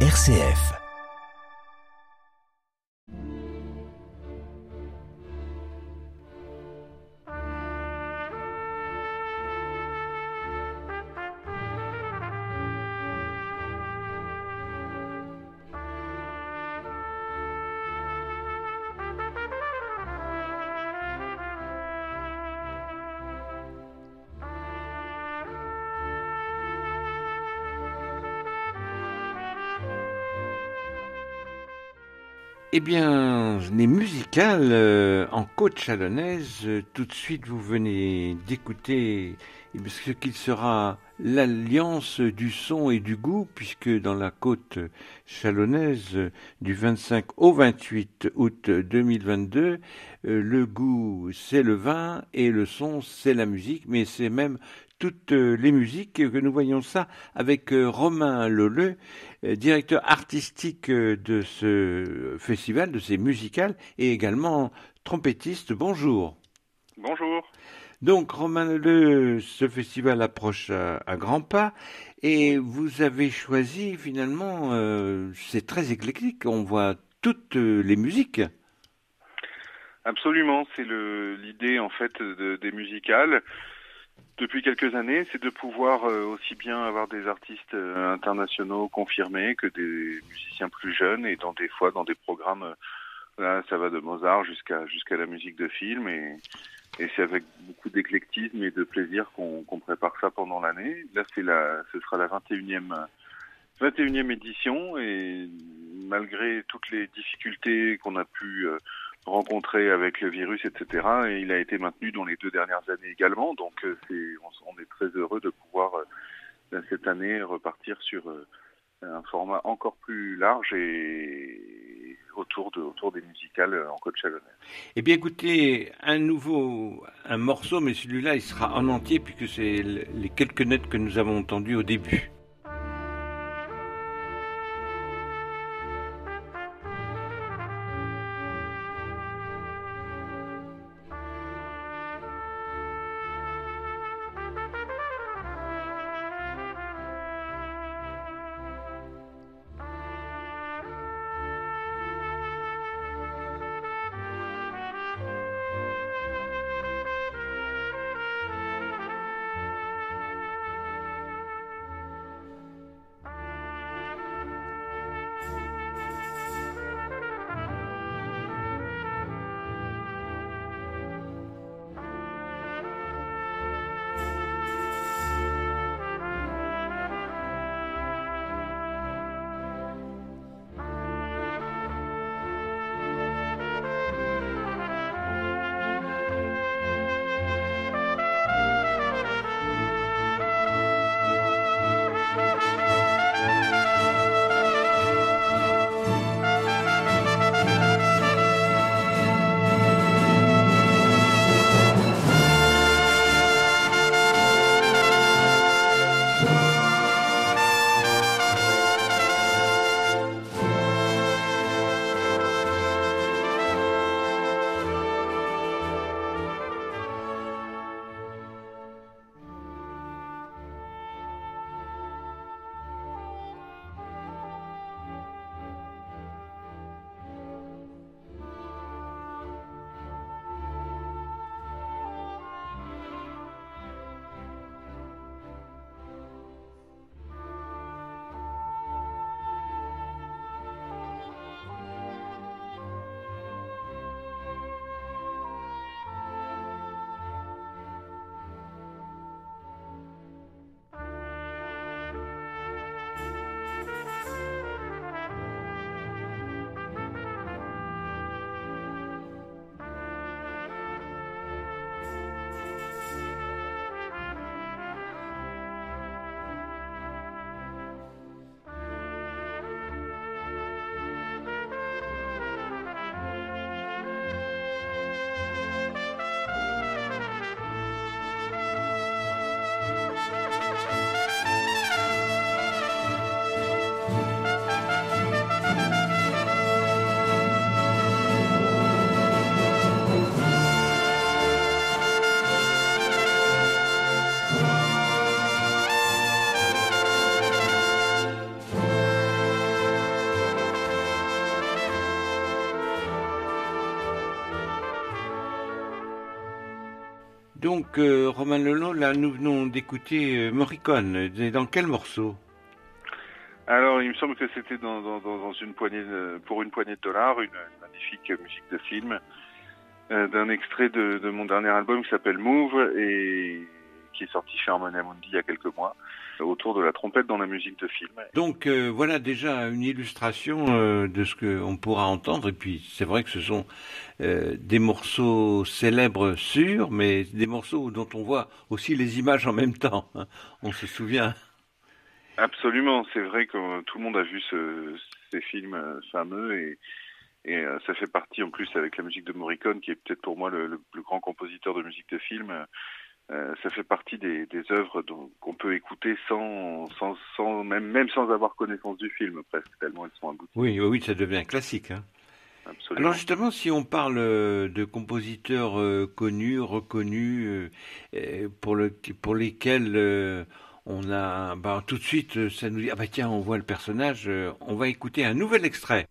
RCF. Eh bien, les musicales euh, en côte chalonnaise, euh, tout de suite vous venez d'écouter eh ce qu'il sera l'alliance du son et du goût, puisque dans la côte chalonnaise du 25 au 28 août 2022, euh, le goût c'est le vin et le son c'est la musique, mais c'est même toutes les musiques que nous voyons ça avec Romain Loleux euh, directeur artistique euh, de ce festival, de ces musicales, et également trompettiste. Bonjour. Bonjour. Donc, Romain Le, ce festival approche à, grands pas et vous avez choisi finalement, euh, c'est très éclectique, on voit toutes les musiques. Absolument, c'est l'idée en fait des musicales depuis quelques années, c'est de pouvoir euh, aussi bien avoir des artistes euh, internationaux confirmés que des musiciens plus jeunes et dans des fois dans des programmes euh, là ça va de Mozart jusqu'à jusqu'à la musique de film et et c'est avec beaucoup d'éclectisme et de plaisir qu'on qu'on prépare ça pendant l'année. Là c'est la ce sera la 21e 21e édition et malgré toutes les difficultés qu'on a pu rencontré avec le virus, etc. Et il a été maintenu dans les deux dernières années également. Donc euh, c'est, on, est très heureux de pouvoir euh, cette année repartir sur euh, un format encore plus large et autour de autour des musicales en côte chalonnaise. Eh bien écoutez, un nouveau un morceau, mais celui-là il sera en entier puisque c'est les quelques notes que nous avons entendues au début. Donc, euh, Romain Lelon, là, nous venons d'écouter euh, Morricone. Dans quel morceau? Alors, il me semble que c'était dans, une poignée pour une poignée de dollars, une, magnifique musique de film, euh, d'un extrait de, de, mon dernier album qui s'appelle Move et qui est sorti chez Harmonia Mundi il y a quelques mois autour de la trompette dans la musique de film. Donc euh, voilà déjà une illustration euh, de ce qu'on pourra entendre. Et puis c'est vrai que ce sont euh, des morceaux célèbres sûrs, mais des morceaux dont on voit aussi les images en même temps. Hein. On se souvient. Absolument, c'est vrai que tout le monde a vu ce, ces films fameux et, et ça fait partie en plus avec la musique de Morricone, qui est peut-être pour moi le, le, plus grand compositeur de musique de film. Euh, ça fait partie des, des œuvres qu'on peut écouter sans, sans, sans même, même sans avoir connaissance du film, presque, tellement elles sont abouties. Oui, oui, ça devient classique. Hein. Absolument. Alors justement, si on parle euh, de compositeurs euh, connus, reconnus, euh, pour, le, pour lesquels on a, bah, tout de suite, ça nous dit, ah bah tiens, on voit le personnage, on va écouter un nouvel extrait.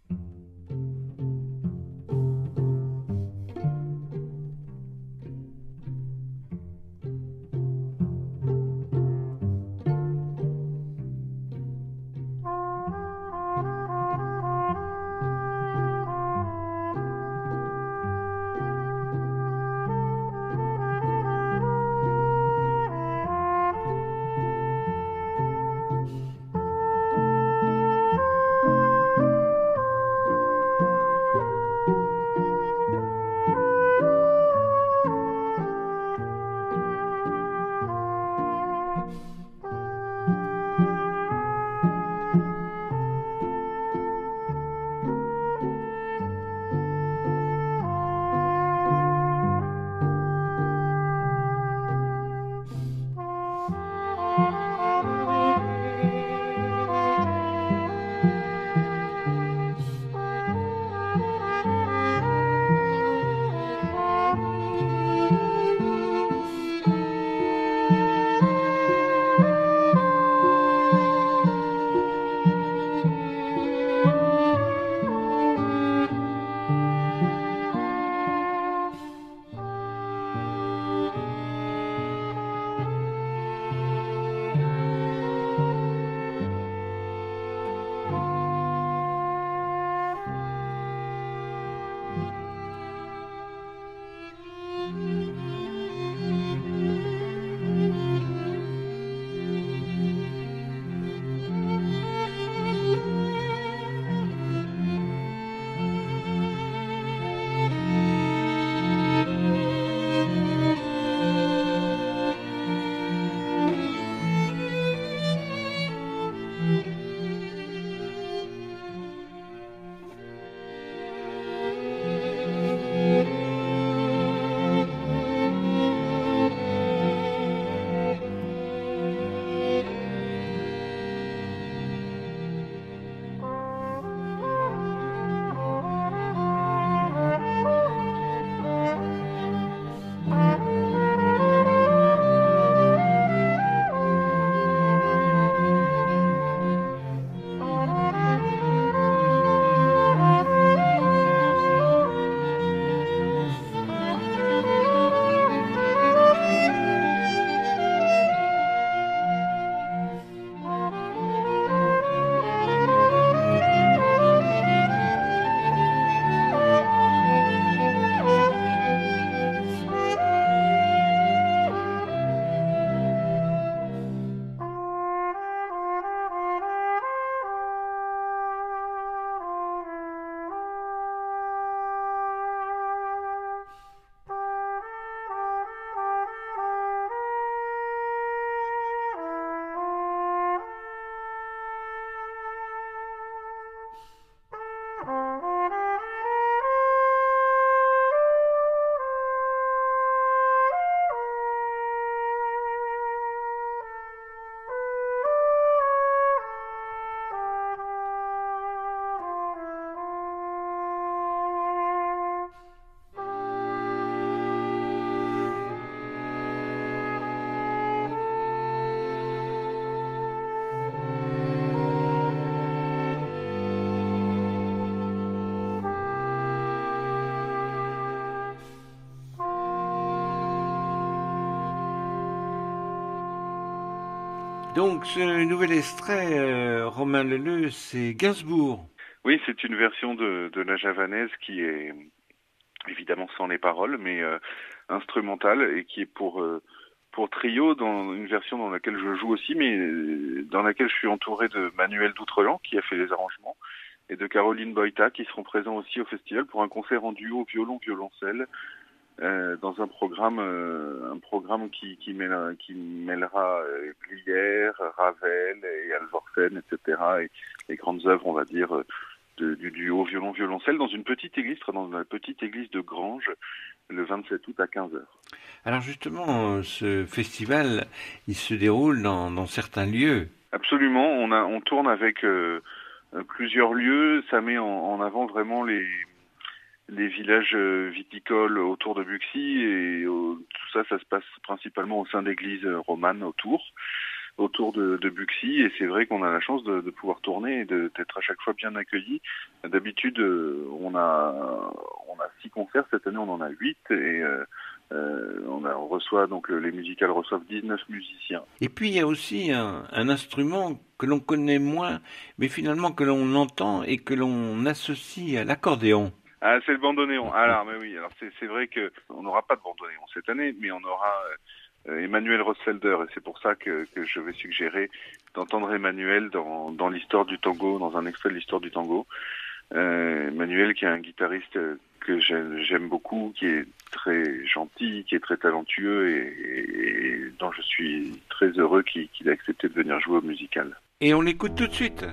Donc ce nouvel extrait, euh, Romain Leleu, c'est Gainsbourg. Oui, c'est une version de, la javanaise qui est évidemment sans les paroles, mais euh, instrumentale et qui est pour euh, pour trio dans une version dans laquelle je joue aussi, mais dans laquelle je suis entouré de Manuel Doutrelan qui a fait les arrangements et de Caroline Boita qui seront présents aussi au festival pour un concert en duo violon violoncelle euh, dans un programme, euh, un programme qui, qui, mêlera, qui mêlera euh, Glière, Ravel et Alvorsen, etc. Et les grandes œuvres, on va dire, de, du duo violon-violoncelle dans une petite église, dans la petite église de Grange, le 27 août à 15h. Alors justement, ce festival, il se déroule dans, dans certains lieux. Absolument, on, a, on tourne avec euh, plusieurs lieux, ça met en, en avant vraiment les les villages viticoles autour de Buxy et tout ça, ça se passe principalement au sein d'églises romanes autour, autour de, Buxy et c'est vrai qu'on a la chance de, pouvoir tourner et d'être à chaque fois bien accueillis. D'habitude, on a on a six concerts cette année, on en a huit et euh, on, reçoit donc les musicales reçoivent 19 musiciens. Et puis il y a aussi un instrument que l'on connaît moins, mais finalement que l'on entend et que l'on associe à l'accordéon. Ah, c'est le bandoneon. Alors, mais oui, alors c'est vrai que on n'aura pas de bandoneon cette année, mais on aura euh, Emmanuel Rosfelder, et c'est pour ça que, je vais suggérer d'entendre Emmanuel dans, dans l'histoire du tango, dans un extrait de l'histoire du tango. Euh, Emmanuel, qui est un guitariste que j'aime beaucoup, qui est très gentil, qui est très talentueux et, dont je suis très heureux qu'il qu ait accepté de venir jouer au musical. Et on l'écoute tout de suite.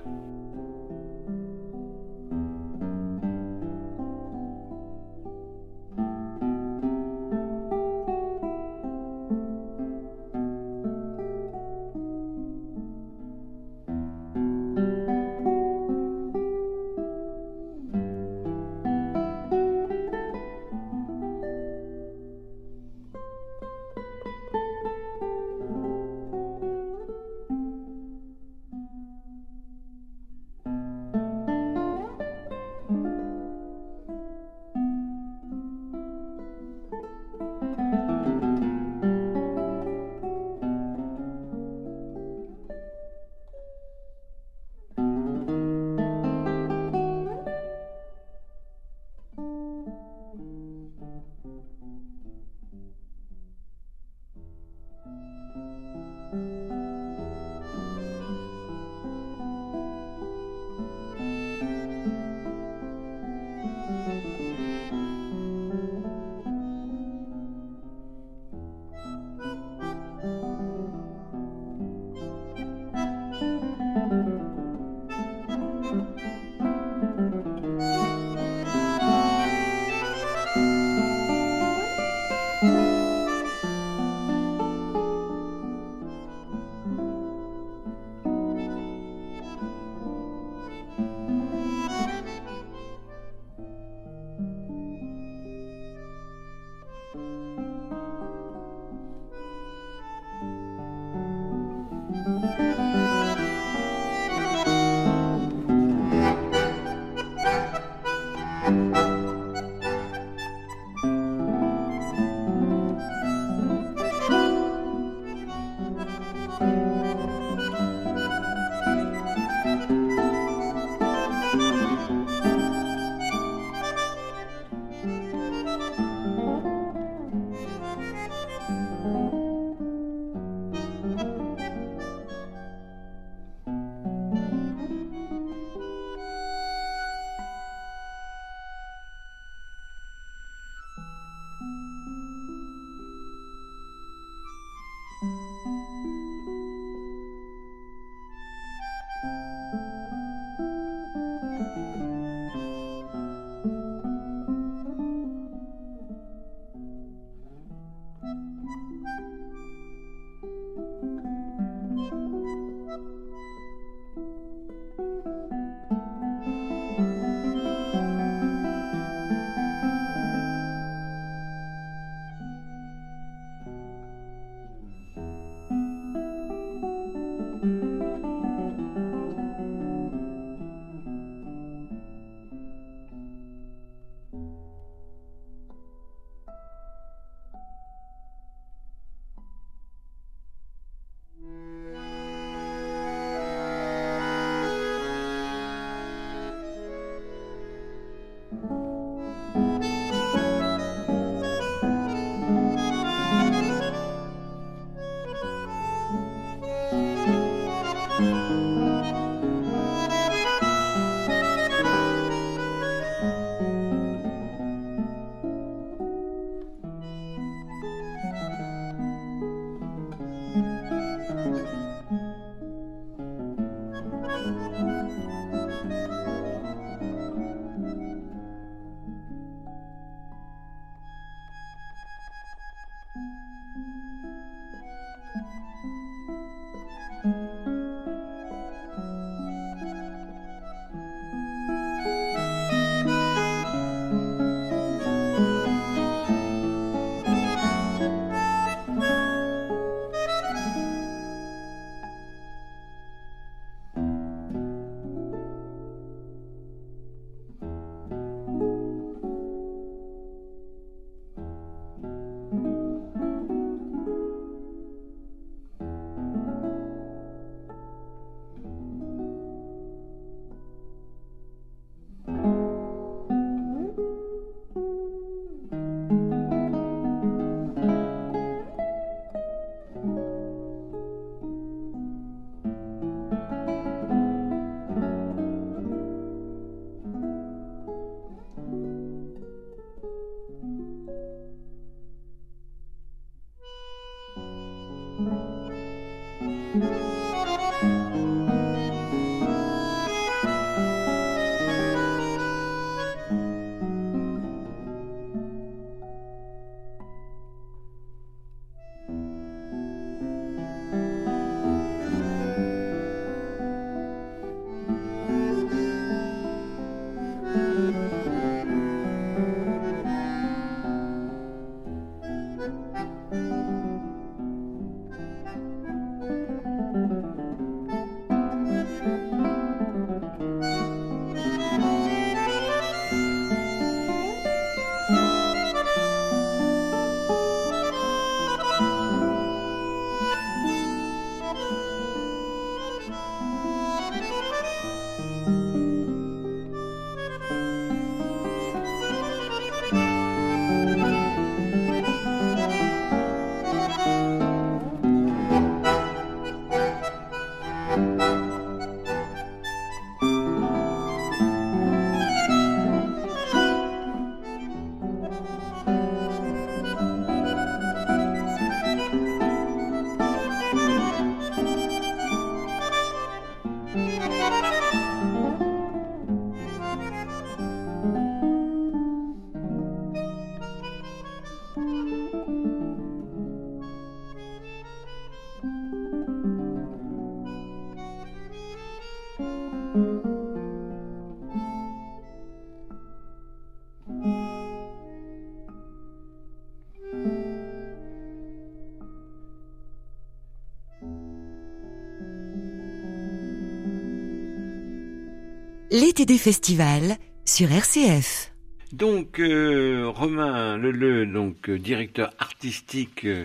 L'été des festivals sur RCF. Donc euh, Romain Leleu, donc euh, directeur artistique euh,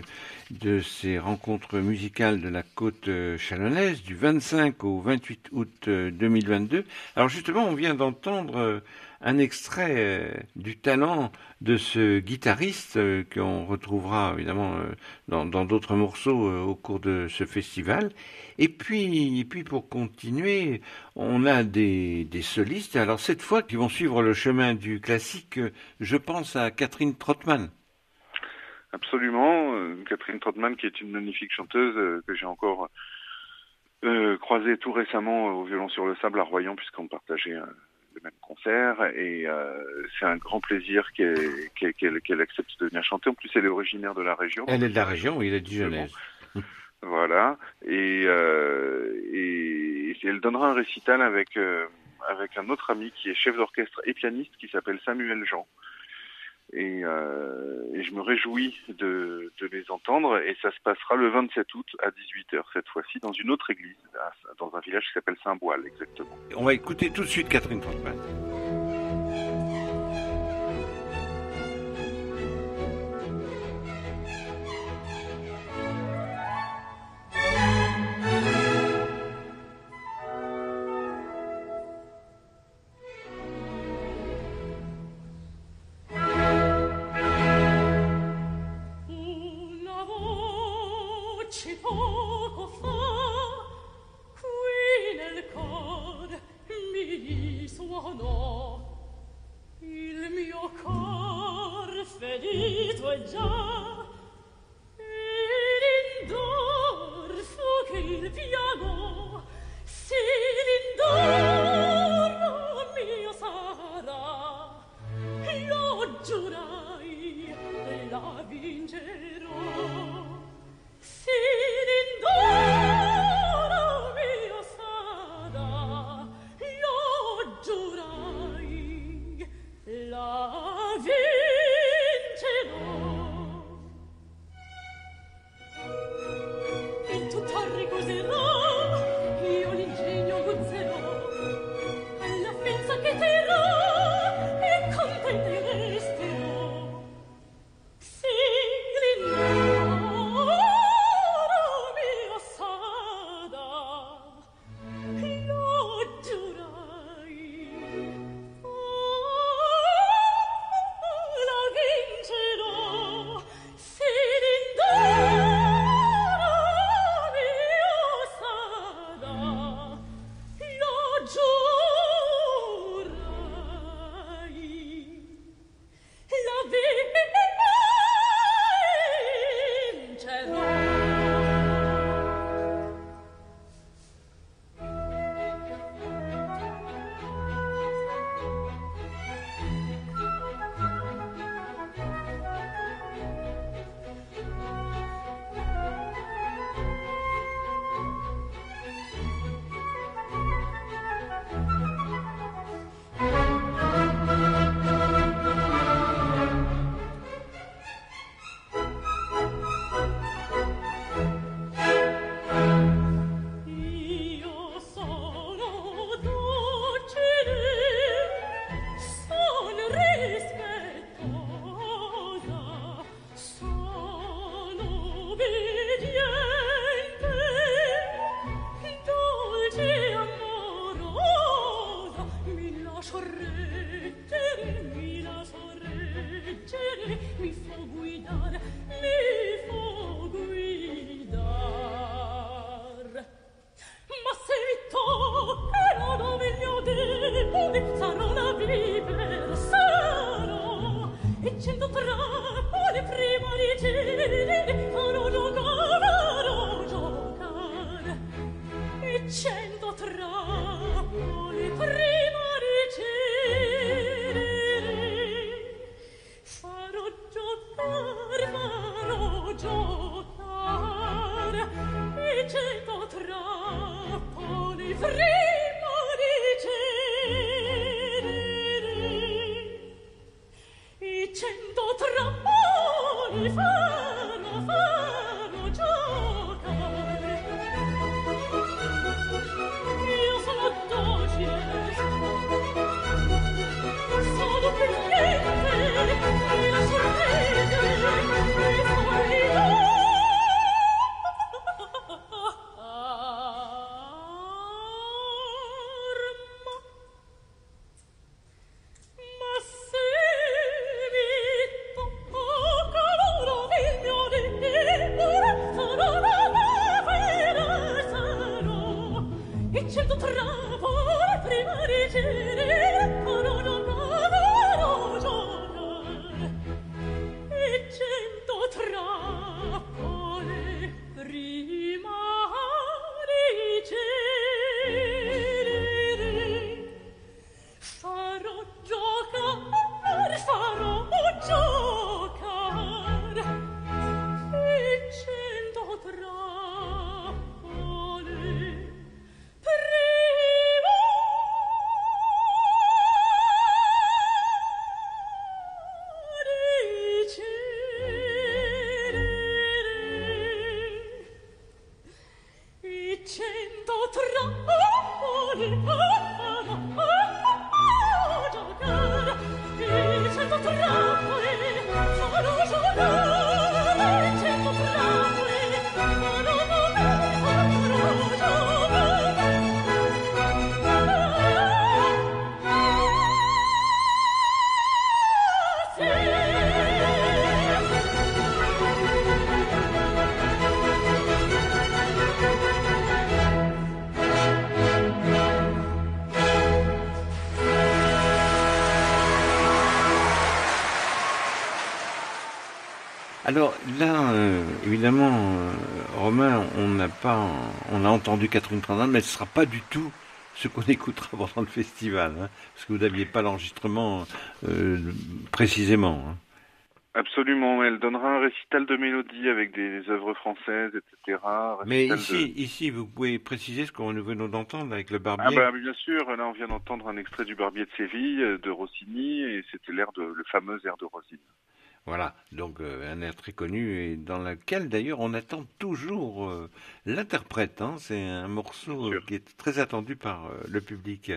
de ces rencontres musicales de la côte chalonnaise du 25 au 28 août 2022. Alors justement, on vient d'entendre un extrait euh, du talent de ce guitariste euh, qu'on retrouvera évidemment euh, dans d'autres morceaux au cours de ce festival. Et puis, et puis pour continuer, on a des, des solistes. Alors cette fois, qui vont suivre le chemin du classique, je pense à Catherine Trottmann. Absolument, Catherine Trottmann qui est une magnifique chanteuse que j'ai encore croisée tout récemment au violon sur le sable à Royan puisqu'on partageait même concert et euh, c'est un grand plaisir qu'elle accepte de venir chanter. En plus, elle est originaire de la région. Elle est de la région, oui, elle est du Genève. Voilà, et, euh, et, elle donnera un récital avec euh, avec un autre ami qui est chef d'orchestre et pianiste qui s'appelle Samuel Jean. Et, euh, et, je me réjouis de, de, les entendre. Et ça se passera le 27 août à 18h, cette fois-ci, dans une autre église, dans un village qui s'appelle Saint-Boile, exactement. On va écouter tout de suite Catherine 温柔。bravo prima di cene con évidemment, euh, Romain, on n'a pas, on a entendu Catherine Trandin, mais ce ne sera pas du tout ce qu'on écoutera pendant le festival, hein, parce que vous n'aviez pas l'enregistrement euh, précisément. Hein. Absolument, elle donnera un récital de mélodie avec des œuvres françaises, etc. Mais ici, ici, vous pouvez préciser ce qu'on nous venons d'entendre avec le Barbier. Ah bah bien sûr, là on vient d'entendre un extrait du Barbier de Séville de Rossini et c'était l'air de le fameux air de Rossini. Voilà, donc euh, un air très connu et dans lequel d'ailleurs on attend toujours euh, l'interprète. Hein. C'est un morceau qui est très attendu par euh, le public.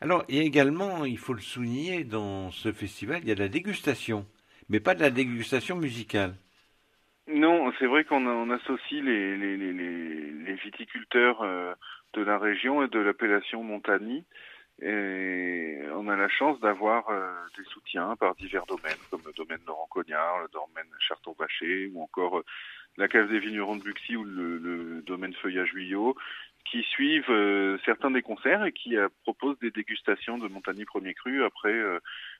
Alors, il y a également, il faut le souligner, dans ce festival, il y a de la dégustation, mais pas de la dégustation musicale. Non, c'est vrai qu'on associe les, les, les, les, viticulteurs de la région et de l'appellation Montagny et on a la chance d'avoir euh, des soutiens par divers domaines, comme le domaine Laurent Cognard, le domaine Charton-Baché, ou encore euh, la cave des vignerons de Buxy ou le, domaine Feuillage Guyot, qui suivent euh, certains des concerts et qui proposent des dégustations de Montagny Premier Cru après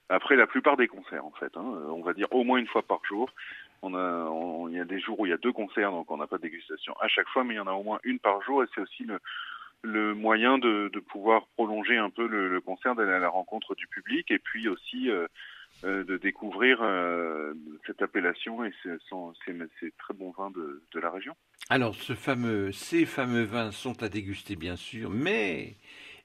après la plupart des concerts en fait. Hein. on va dire au moins une fois par jour. On a, il y a des jours où il y a deux concerts, donc on n'a pas de dégustation à chaque fois, mais il y en a au moins une par jour et c'est aussi le le moyen de, pouvoir prolonger un peu le, concert, d'aller à la rencontre du public et puis aussi euh, euh de découvrir euh, cette appellation et ces, très bons vins de, la région. Alors, ces fameux vins sont à déguster bien sûr, mais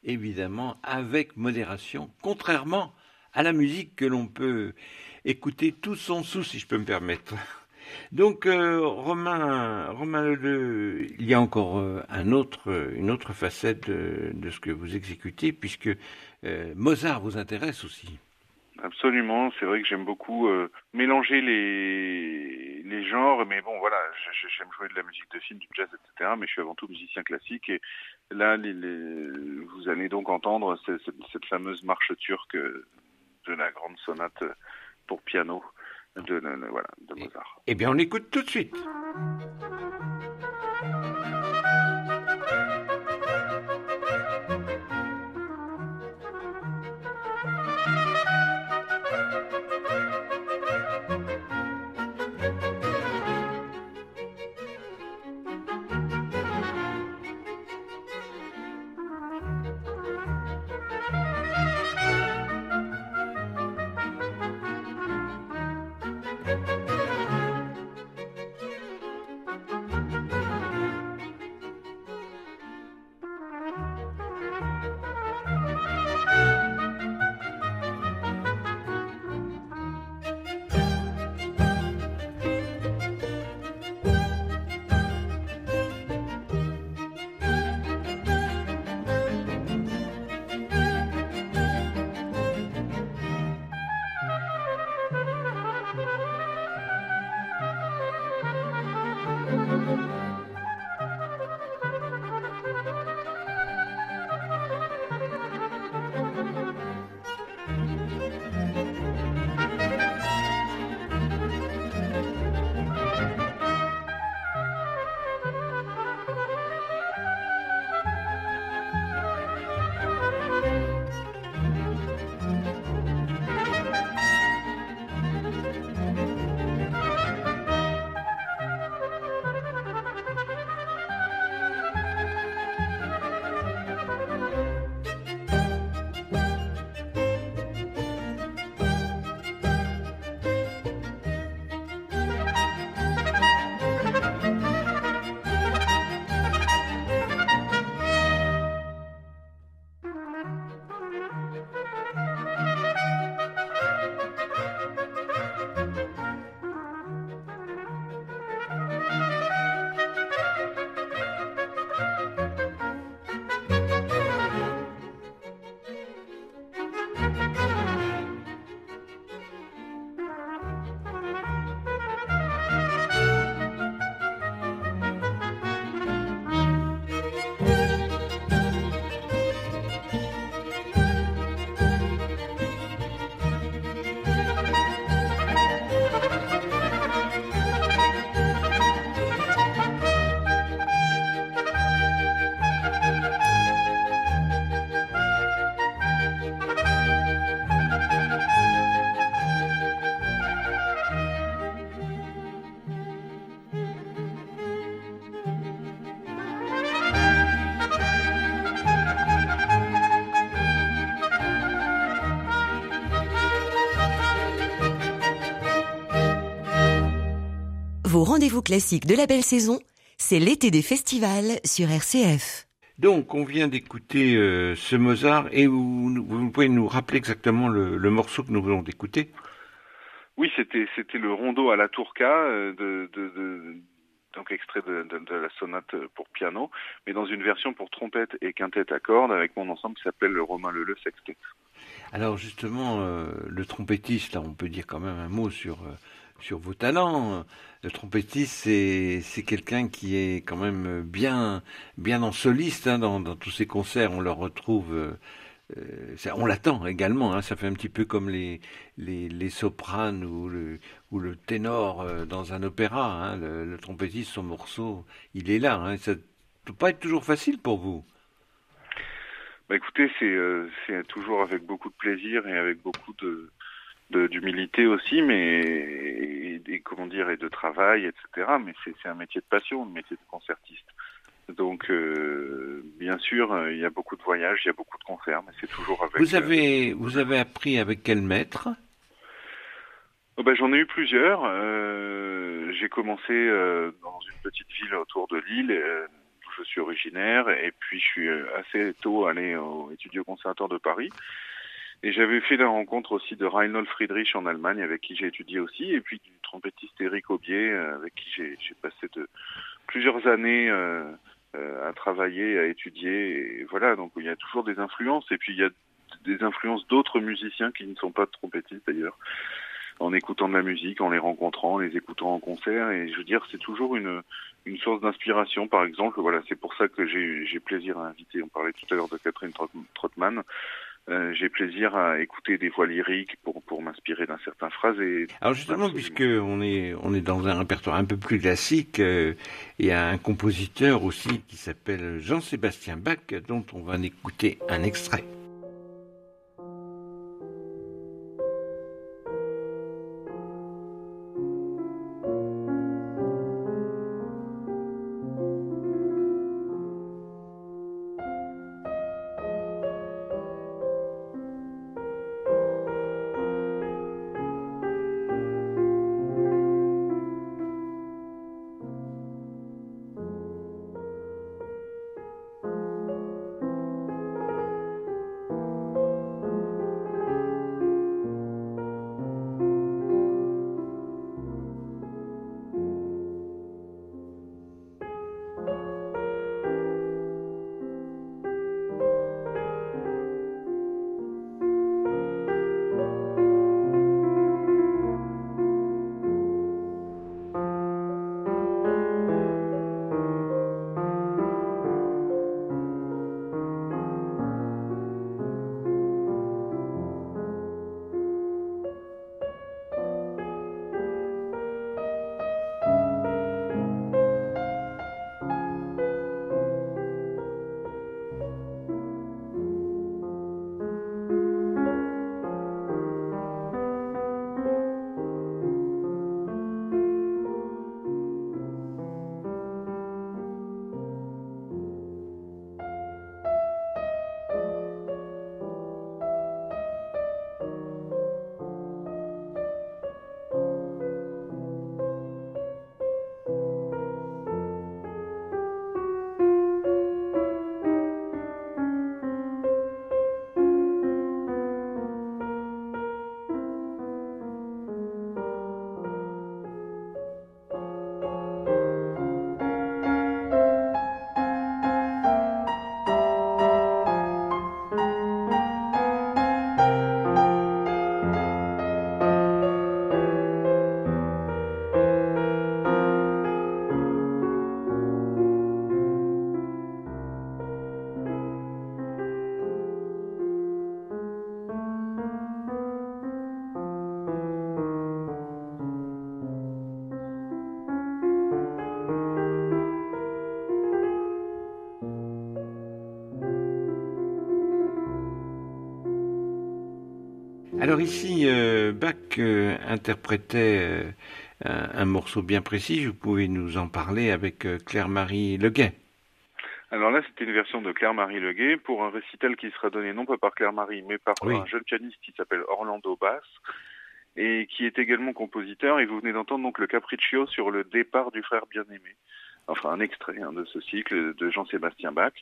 évidemment avec modération, contrairement à la musique que l'on peut écouter tout son sou, si je peux me permettre. Donc, euh, Romain, Romain il y a encore euh, autre, une autre facette de, ce que vous exécutez, puisque euh, Mozart vous intéresse aussi. Absolument, c'est vrai que j'aime beaucoup mélanger les, genres, mais bon, voilà, j'aime jouer de la musique de film, du jazz, etc., mais je suis avant tout musicien classique, et là, vous allez donc entendre cette, cette fameuse marche turque de la grande sonate pour piano de, de, voilà, de Mozart. Eh bien, on écoute tout de suite. Rendez-vous classiques de la belle saison, c'est l'été des festivals sur RCF. Donc, on vient d'écouter euh, ce Mozart et vous, vous, pouvez nous rappeler exactement le, le morceau que nous venons d'écouter? Oui, c'était c'était le rondo à la turca euh, de, de, de, donc extrait de, de, de, la sonate pour piano, mais dans une version pour trompette et quintette à cordes avec mon ensemble qui s'appelle le Romain Leleu Sextet. Alors justement, euh, le trompettiste, là, on peut dire quand même un mot sur euh, sur vos talents. Le trompettiste, c'est quelqu'un qui est quand même bien bien en soliste hein, dans, dans tous ses concerts. On le retrouve. Euh, ça, on l'attend également. Hein, ça fait un petit peu comme les les, sopranes ou le ou le ténor euh, dans un opéra. Hein, le, trompettiste, son morceau, il est là. Ça peut pas être toujours facile pour vous? Bah écoutez, c'est euh, c'est toujours avec beaucoup de plaisir et avec beaucoup de d'humilité aussi, mais et, et, comment dire et de travail, etc. Mais c'est un métier de passion, le métier de concertiste. Donc, euh, bien sûr, il y a beaucoup de voyages, il y a beaucoup de concerts, mais c'est toujours avec. Vous avez, euh, vous avez appris avec quel maître? Oh ben, J'en ai eu plusieurs. Euh, J'ai commencé euh, dans une petite ville autour de Lille, euh, d'où je suis originaire, et puis je suis assez tôt allé au, étudier au Conservatoire de Paris. Et j'avais fait la rencontre aussi de Reinhold Friedrich en Allemagne, avec qui j'ai étudié aussi, et puis du trompettiste Eric Aubier, avec qui j'ai passé de plusieurs années euh, euh, à travailler, à étudier. Et voilà, donc il y a toujours des influences. Et puis il y a des influences d'autres musiciens qui ne sont pas trompettistes d'ailleurs, en écoutant de la musique, en les rencontrant, en les écoutant en concert. Et je veux dire, c'est toujours une, une source d'inspiration. Par exemple, voilà, c'est pour ça que j'ai plaisir à inviter. On parlait tout à l'heure de Catherine Trottmann. Euh, j'ai plaisir à écouter des voix lyriques pour pour m'inspirer d'un certain phrasé. Alors justement, puisque on est on est dans un répertoire un peu plus classique, euh, il y a un compositeur aussi qui s'appelle Jean-Sébastien Bach, dont on va en écouter un extrait. Alors ici, euh, Bach euh, interprétait euh, un, un, morceau bien précis. Vous pouvez nous en parler avec Claire-Marie Leguet. Alors là, c'était une version de Claire-Marie Leguet pour un récital qui sera donné non pas par Claire-Marie, mais par oui. un jeune pianiste qui s'appelle Orlando Bass. et qui est également compositeur. Et vous venez d'entendre donc le Capriccio sur le départ du frère bien-aimé. Enfin, un extrait hein, de ce cycle de Jean-Sébastien Bach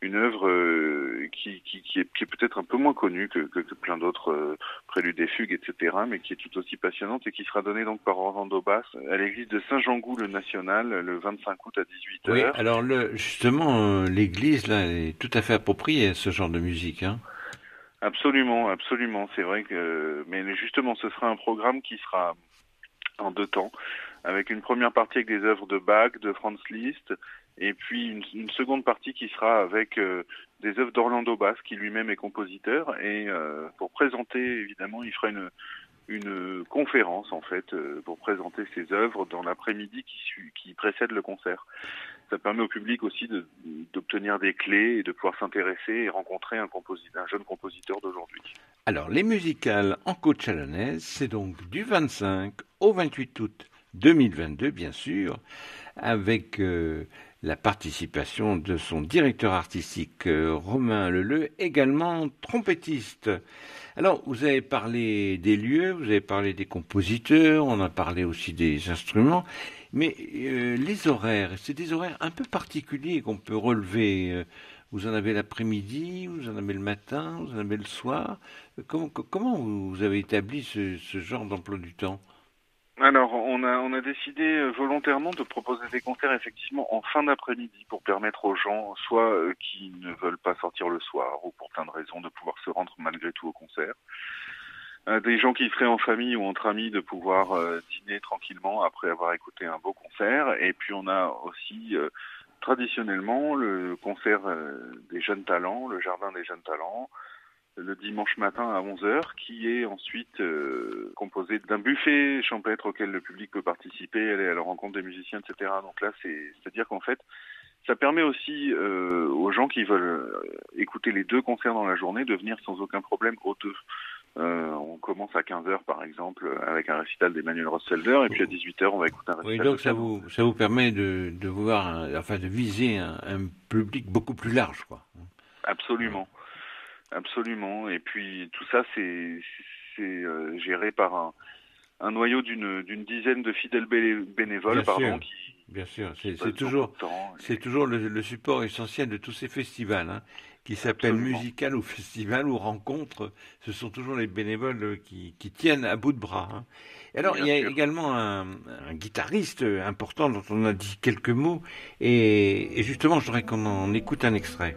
une œuvre euh, qui, qui, qui, est, qui est peut-être un peu moins connue que, que, que plein d'autres euh, préludes et fugues, etc., mais qui est tout aussi passionnante et qui sera donnée donc par Orlando Bass à l'église de Saint-Jean-Gou le National le 25 août à 18h. Oui, alors le, justement, euh, l'église là est tout à fait appropriée à ce genre de musique. Hein. Absolument, absolument. C'est vrai que, mais justement, ce sera un programme qui sera en deux temps, avec une première partie avec des œuvres de Bach, de Franz Liszt, et puis une, seconde partie qui sera avec euh, des œuvres d'Orlando Bass, qui lui-même est compositeur, et euh, pour présenter, évidemment, il fera une, une conférence, en fait, euh, pour présenter ses œuvres dans l'après-midi qui, qui précède le concert. Ça permet au public aussi d'obtenir des clés et de pouvoir s'intéresser et rencontrer un, un jeune compositeur d'aujourd'hui. Alors, les musicales en côte chalonnaise, c'est donc du 25 au 28 août 2022, bien sûr, avec la participation de son directeur artistique euh, Romain Leleu, également trompettiste. Alors, vous avez parlé des lieux, vous avez parlé des compositeurs, on a parlé aussi des instruments, mais euh, les horaires, c'est des horaires un peu particuliers qu'on peut relever. Euh, vous en avez l'après-midi, vous en avez le matin, vous en avez le soir. Comment, vous avez établi ce genre d'emploi du temps? Alors, on a, on a décidé euh, volontairement de proposer des concerts effectivement en fin d'après-midi pour permettre aux gens, soit euh, qui ne veulent pas sortir le soir ou pour plein de raisons, de pouvoir se rendre malgré tout au concert. Euh, des gens qui seraient en famille ou entre amis de pouvoir dîner tranquillement après avoir écouté un beau concert. Et puis on a aussi traditionnellement le concert des jeunes talents, le jardin des jeunes talents, le dimanche matin à 11h, qui est ensuite euh, composé d'un buffet champêtre auquel le public peut participer, aller à la rencontre des musiciens, etc. Donc là, c'est-à-dire qu'en fait, ça permet aussi euh, aux gens qui veulent euh, écouter les deux concerts dans la journée de venir sans aucun problème aux deux. Euh, on commence à 15h par exemple avec un récital d'Emmanuel Rosselder et puis à 18h on va écouter un récital. Oui, donc ça vous, ça vous permet de, de voir, un, enfin de viser un, un public beaucoup plus large, quoi. Absolument. Absolument. Et puis tout ça, c'est euh, géré par un, un noyau d'une dizaine de fidèles bénévoles, bien pardon, sûr, qui, bien sûr. C'est toujours, c'est toujours le, le, support essentiel de tous ces festivals, hein, qui s'appellent musical ou festival ou rencontre. Ce sont toujours les bénévoles qui, qui tiennent à bout de bras. Hein. Et alors, bien il y a sûr. également un, un, guitariste important dont on a dit quelques mots, et, et justement, je voudrais qu'on en écoute un extrait.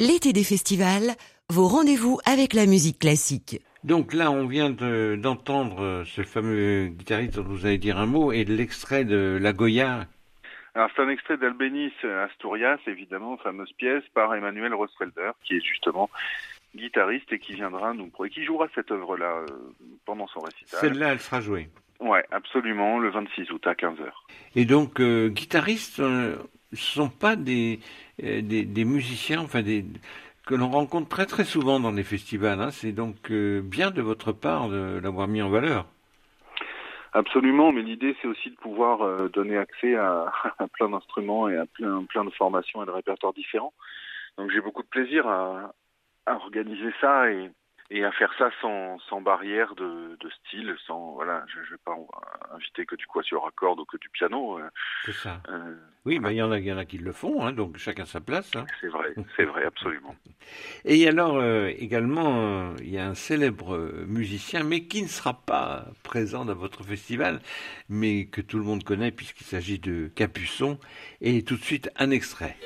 L'été des festivals, vos rendez-vous avec la musique classique. Donc là, on vient d'entendre ce fameux guitariste dont vous allez dire un mot et de l'extrait de La Goya. Alors c'est un extrait d'Albénis Asturias, évidemment, fameuse pièce par Emmanuel Rosfelder, qui est justement guitariste et qui viendra nous et qui jouera cette œuvre-là euh, pendant son récital. Celle-là, elle sera jouée. Ouais, absolument, le 26 août à 15h. Et donc, euh, guitaristes, euh, ce sont pas des, des, des, musiciens, enfin des que l'on rencontre très très souvent dans les festivals. Hein. C'est donc bien de votre part de l'avoir mis en valeur. Absolument, mais l'idée c'est aussi de pouvoir donner accès à, à plein d'instruments et à plein, plein de formations et de répertoires différents. Donc j'ai beaucoup de plaisir à, à organiser ça et, et à faire ça sans, sans barrière de, de style, sans voilà, je, je vais pas inviter que du quatuor à cordes ou que du piano. Euh, c'est ça. Euh, oui, mais il y en a, il y en a qui le font, hein, donc chacun sa place. Hein. C'est vrai, c'est vrai, absolument. Et alors euh, également, euh, il y a un célèbre musicien, mais qui ne sera pas présent dans votre festival, mais que tout le monde connaît puisqu'il s'agit de Capuçon. Et tout de suite un extrait.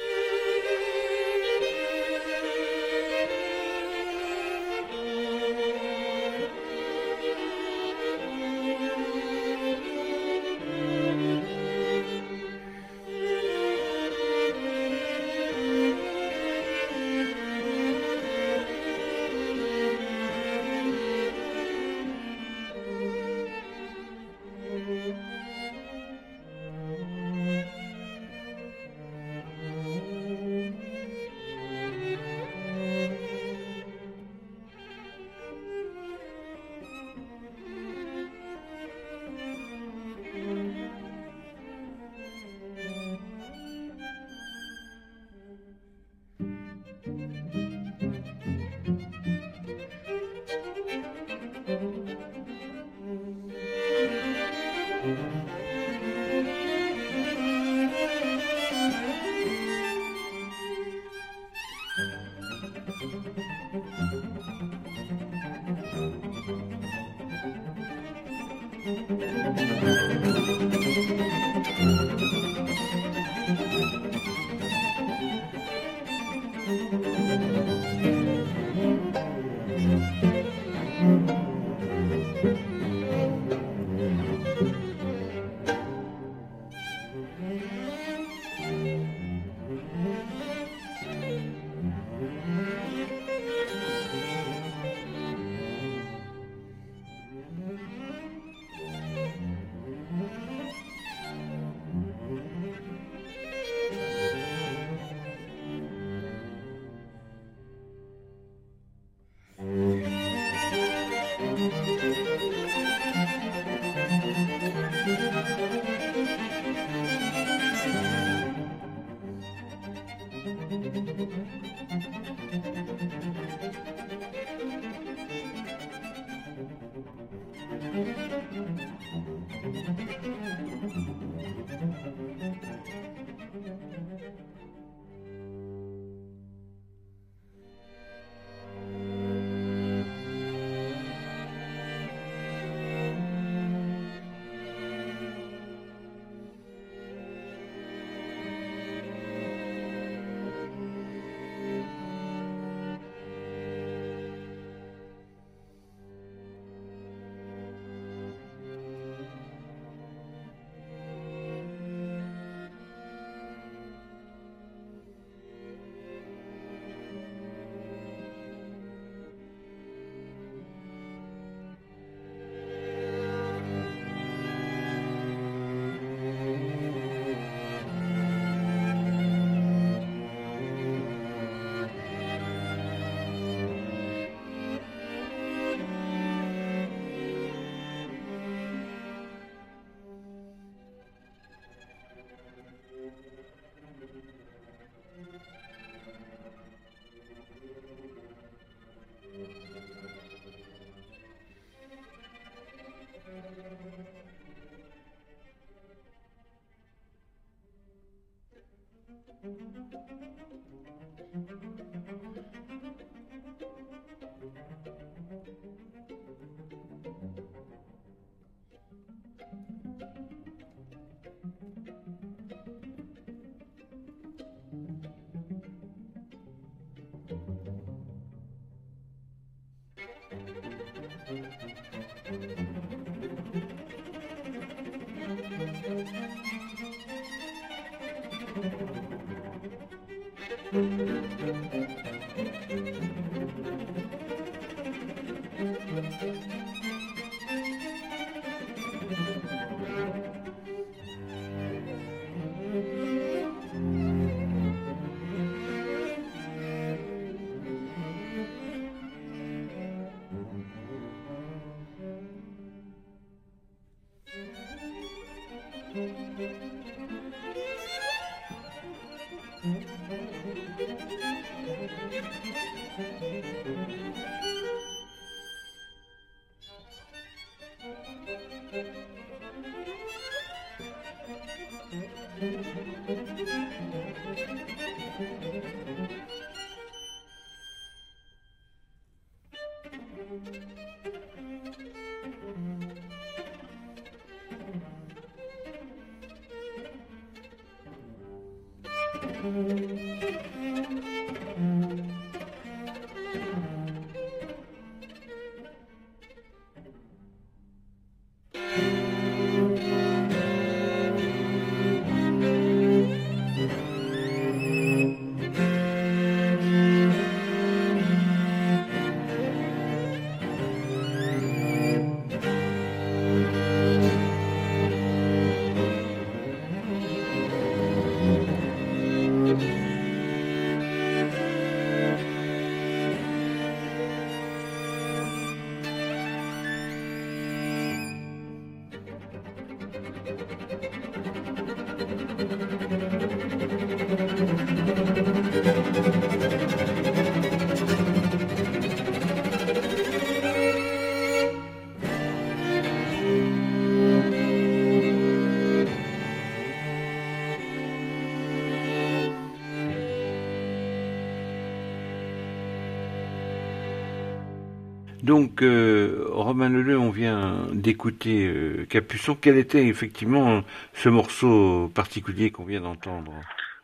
Donc, euh, Romain Leleu, on vient d'écouter euh, Capuçon. Quel était effectivement ce morceau particulier qu'on vient d'entendre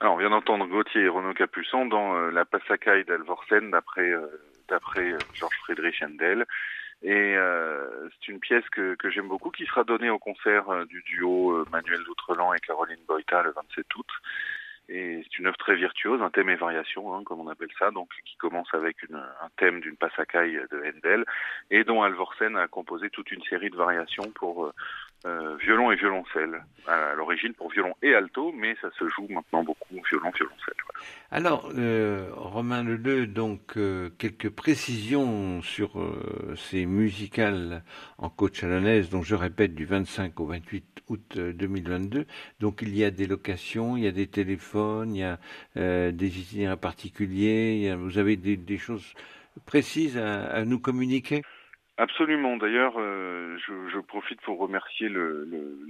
Alors, on vient d'entendre Gauthier et Renaud Capuçon dans euh, La Passacaille d'Alvorsen d'après d'après Georges Friedrich Handel. Et c'est une pièce que, que j'aime beaucoup qui sera donnée au concert du duo Manuel Doutrelan et Caroline Boita le 27 août. Et c'est une œuvre très virtuose, un thème et variation, hein, comme on appelle ça, donc qui commence avec un thème d'une passacaille de Handel, et dont Alvorsen a composé toute une série de variations pour euh, euh, violon et violoncelle. À l'origine pour violon et alto, mais ça se joue maintenant beaucoup violon, violoncelle. Alors, euh, Romain Leleu, donc euh, quelques précisions sur euh, ces musicales en côte chalonnaise, dont je répète du 25 au 28 août 2022. Donc il y a des locations, il y a des téléphones, il y a des itinéraires particuliers, il y a, vous avez des, des choses précises à, à nous communiquer? Absolument. D'ailleurs, euh, je, profite pour remercier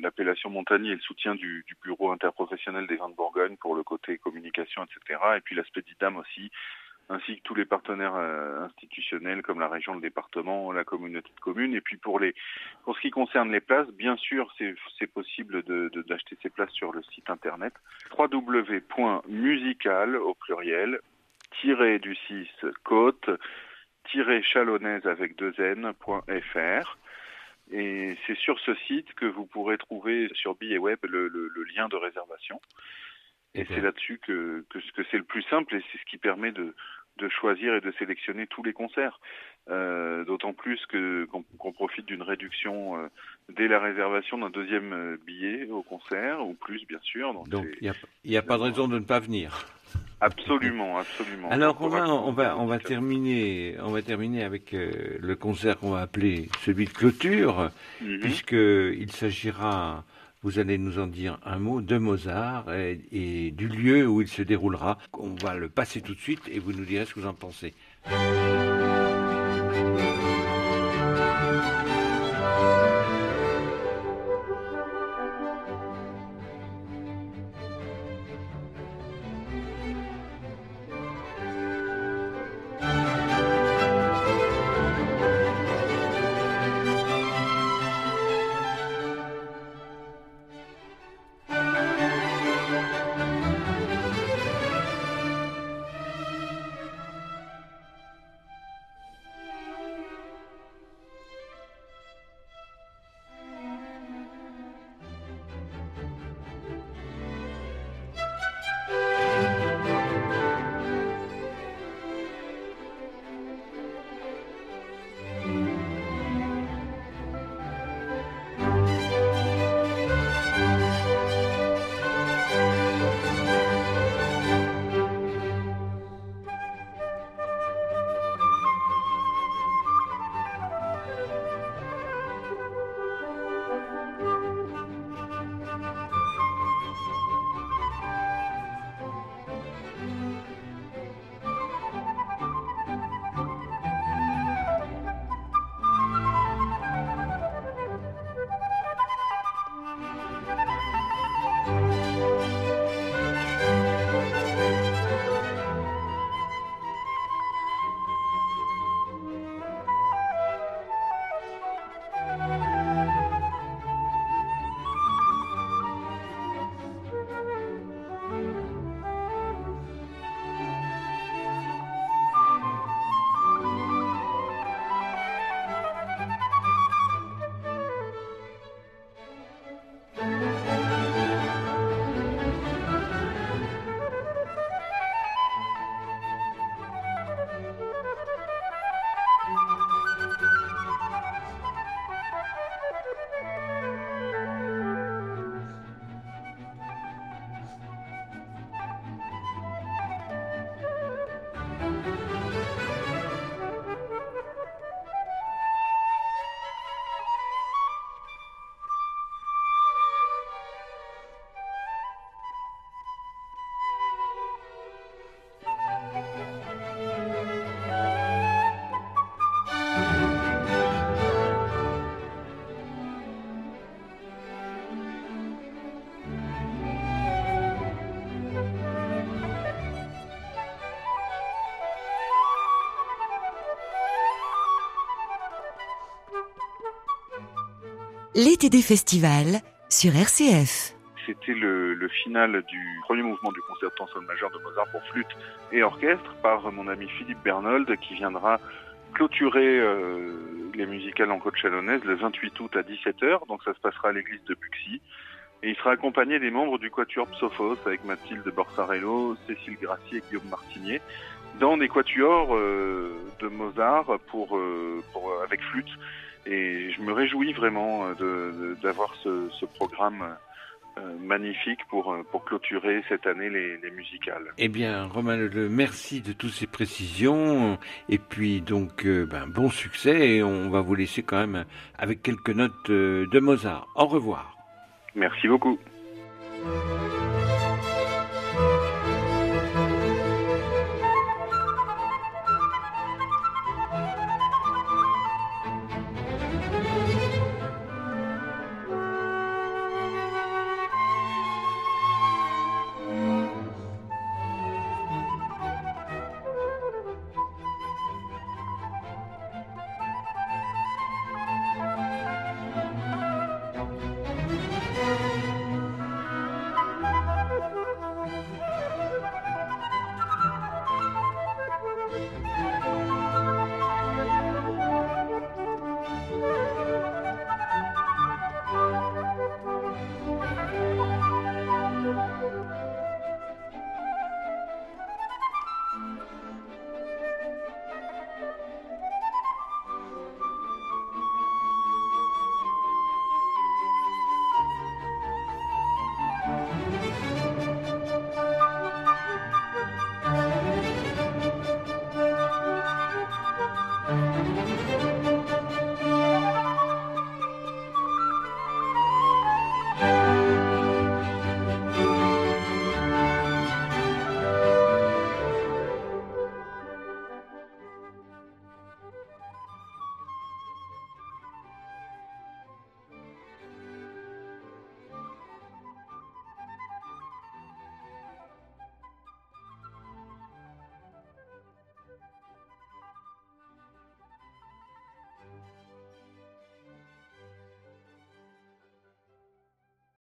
l'appellation le, Montagny et le soutien du, bureau interprofessionnel des vins de Bourgogne pour le côté communication, etc. Et puis l'aspect d'IDAM aussi, ainsi que tous les partenaires euh, institutionnels comme la région, le département, la communauté de communes. Et puis pour les, pour ce qui concerne les places, bien sûr, c'est possible d'acheter de, ces places sur le site internet www.musical au pluriel tiré du 6 côte chalonnaise avec deux n.fr. Et c'est sur ce site que vous pourrez trouver sur billet web le, le, le lien de réservation. Et c'est là-dessus que, que, que c'est le plus simple et c'est ce qui permet de, de choisir et de sélectionner tous les concerts. Euh, D'autant plus que qu'on qu profite d'une réduction euh, dès la réservation d'un deuxième euh, billet au concert, ou plus bien sûr. Donc il n'y a, a, pas de raison de ne pas venir. Absolument, absolument. Alors Romain, on va on va terminer on va terminer avec euh, le concert qu'on va appeler celui de clôture, mm -hmm. puisque il s'agira vous allez nous en dire un mot de Mozart et, du lieu où il se déroulera. On va le passer tout de suite et vous nous direz ce que vous en pensez. L'été des festivals sur RCF. C'était le, le, final du premier mouvement du concerto en sol majeur de Mozart pour flûte et orchestre par mon ami Philippe Bernold qui viendra clôturer euh, les musicales en côte chalonnaise le 28 août à 17h. Donc ça se passera à l'église de Buxy. Et il sera accompagné des membres du Quatuor Psophos avec Mathilde Borsarello, Cécile Gracier et Guillaume Martinier dans des quatuors euh, de Mozart pour, euh, avec flûte. Et je me réjouis vraiment d'avoir ce, ce, programme euh, magnifique pour, pour clôturer cette année les, les musicales. Eh bien, Romain Le, merci de toutes ces précisions. Et puis, donc, ben, bon succès. Et on va vous laisser quand même avec quelques notes de Mozart. Au revoir. Merci beaucoup.